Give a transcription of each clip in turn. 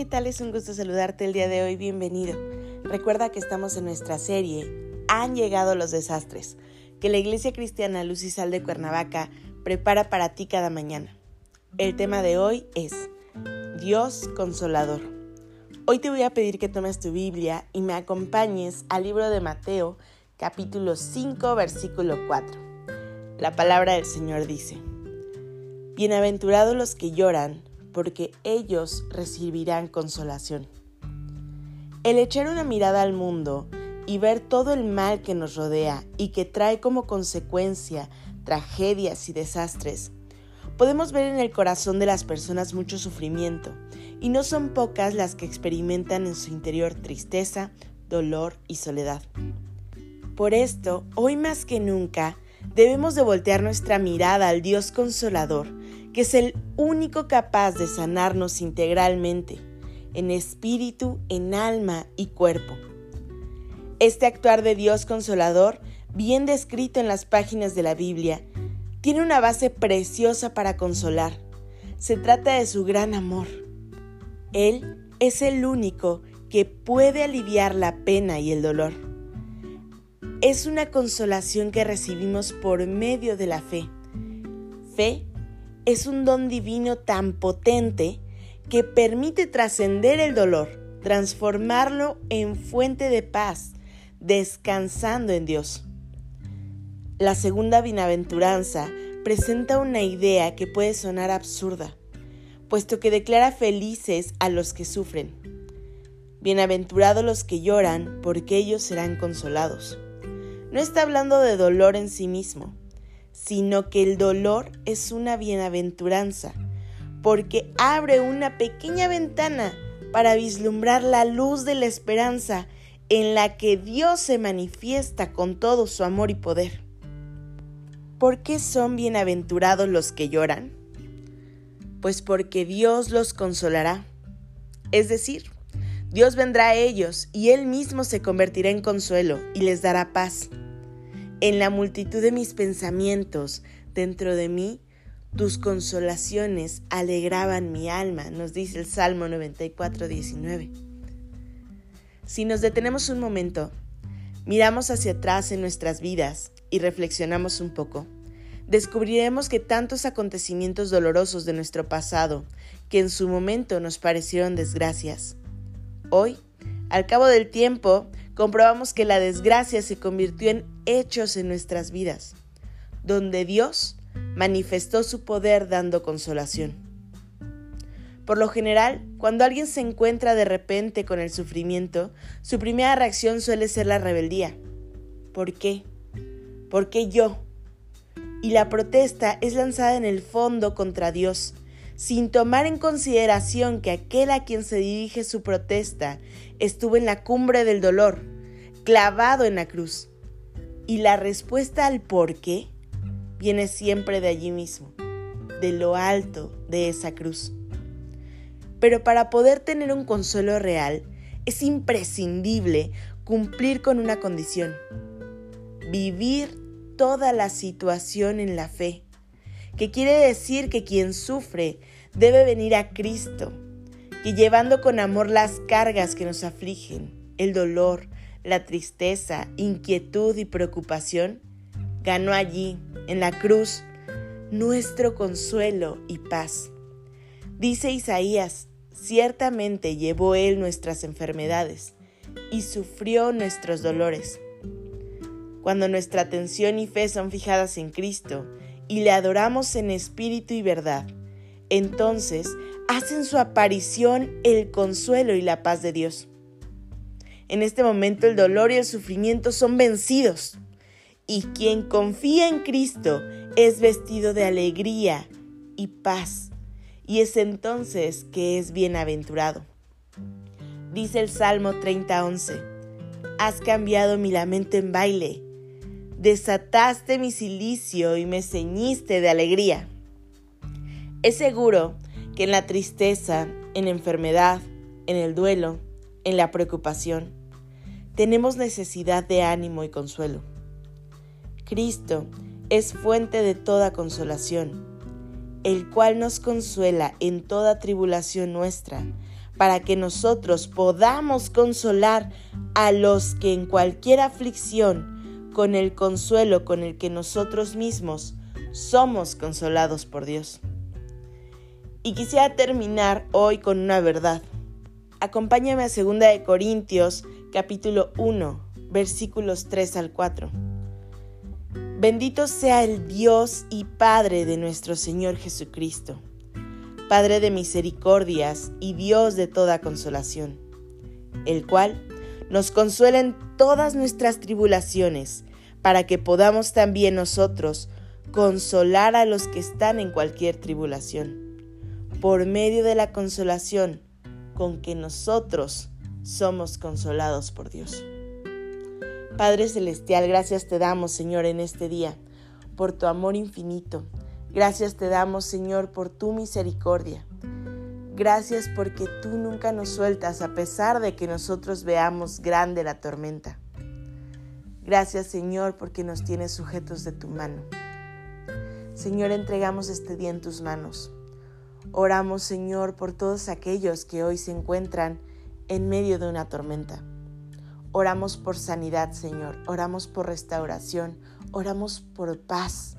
¿Qué tal? Es un gusto saludarte el día de hoy. Bienvenido. Recuerda que estamos en nuestra serie Han llegado los desastres, que la Iglesia Cristiana Luz y Sal de Cuernavaca prepara para ti cada mañana. El tema de hoy es Dios Consolador. Hoy te voy a pedir que tomes tu Biblia y me acompañes al libro de Mateo, capítulo 5, versículo 4. La palabra del Señor dice, Bienaventurados los que lloran, porque ellos recibirán consolación. El echar una mirada al mundo y ver todo el mal que nos rodea y que trae como consecuencia tragedias y desastres, podemos ver en el corazón de las personas mucho sufrimiento, y no son pocas las que experimentan en su interior tristeza, dolor y soledad. Por esto, hoy más que nunca, debemos de voltear nuestra mirada al Dios consolador, que es el único capaz de sanarnos integralmente, en espíritu, en alma y cuerpo. Este actuar de Dios consolador, bien descrito en las páginas de la Biblia, tiene una base preciosa para consolar. Se trata de su gran amor. Él es el único que puede aliviar la pena y el dolor. Es una consolación que recibimos por medio de la fe. Fe es un don divino tan potente que permite trascender el dolor, transformarlo en fuente de paz, descansando en Dios. La segunda bienaventuranza presenta una idea que puede sonar absurda, puesto que declara felices a los que sufren. Bienaventurados los que lloran, porque ellos serán consolados. No está hablando de dolor en sí mismo, sino que el dolor es una bienaventuranza, porque abre una pequeña ventana para vislumbrar la luz de la esperanza en la que Dios se manifiesta con todo su amor y poder. ¿Por qué son bienaventurados los que lloran? Pues porque Dios los consolará. Es decir, Dios vendrá a ellos y Él mismo se convertirá en consuelo y les dará paz. En la multitud de mis pensamientos dentro de mí, tus consolaciones alegraban mi alma, nos dice el Salmo 94, 19. Si nos detenemos un momento, miramos hacia atrás en nuestras vidas y reflexionamos un poco, descubriremos que tantos acontecimientos dolorosos de nuestro pasado, que en su momento nos parecieron desgracias, hoy, al cabo del tiempo, comprobamos que la desgracia se convirtió en hechos en nuestras vidas, donde Dios manifestó su poder dando consolación. Por lo general, cuando alguien se encuentra de repente con el sufrimiento, su primera reacción suele ser la rebeldía. ¿Por qué? ¿Por qué yo? Y la protesta es lanzada en el fondo contra Dios, sin tomar en consideración que aquel a quien se dirige su protesta estuvo en la cumbre del dolor, clavado en la cruz. Y la respuesta al por qué viene siempre de allí mismo, de lo alto de esa cruz. Pero para poder tener un consuelo real, es imprescindible cumplir con una condición, vivir toda la situación en la fe que quiere decir que quien sufre debe venir a Cristo, que llevando con amor las cargas que nos afligen, el dolor, la tristeza, inquietud y preocupación, ganó allí, en la cruz, nuestro consuelo y paz. Dice Isaías, ciertamente llevó Él nuestras enfermedades y sufrió nuestros dolores. Cuando nuestra atención y fe son fijadas en Cristo, y le adoramos en espíritu y verdad, entonces hacen su aparición el consuelo y la paz de Dios. En este momento el dolor y el sufrimiento son vencidos y quien confía en Cristo es vestido de alegría y paz y es entonces que es bienaventurado. Dice el Salmo 30:11, Has cambiado mi lamento en baile, desataste mi silicio y me ceñiste de alegría. Es seguro que en la tristeza, en la enfermedad, en el duelo, en la preocupación, tenemos necesidad de ánimo y consuelo. Cristo es fuente de toda consolación, el cual nos consuela en toda tribulación nuestra, para que nosotros podamos consolar a los que en cualquier aflicción, con el consuelo con el que nosotros mismos somos consolados por Dios. Y quisiera terminar hoy con una verdad. Acompáñame a 2 de Corintios capítulo 1, versículos 3 al 4. Bendito sea el Dios y Padre de nuestro Señor Jesucristo, Padre de misericordias y Dios de toda consolación, el cual nos consuela en todas nuestras tribulaciones, para que podamos también nosotros consolar a los que están en cualquier tribulación, por medio de la consolación con que nosotros somos consolados por Dios. Padre Celestial, gracias te damos, Señor, en este día, por tu amor infinito. Gracias te damos, Señor, por tu misericordia. Gracias porque tú nunca nos sueltas a pesar de que nosotros veamos grande la tormenta. Gracias, Señor, porque nos tienes sujetos de tu mano. Señor, entregamos este día en tus manos. Oramos, Señor, por todos aquellos que hoy se encuentran en medio de una tormenta. Oramos por sanidad, Señor. Oramos por restauración. Oramos por paz.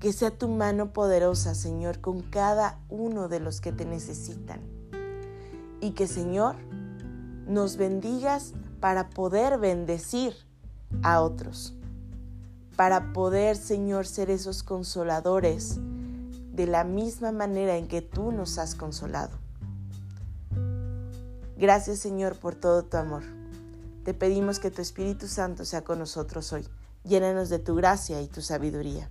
Que sea tu mano poderosa, Señor, con cada uno de los que te necesitan. Y que, Señor, nos bendigas para poder bendecir a otros. Para poder, Señor, ser esos consoladores de la misma manera en que tú nos has consolado. Gracias Señor por todo tu amor. Te pedimos que tu Espíritu Santo sea con nosotros hoy. Llénanos de tu gracia y tu sabiduría.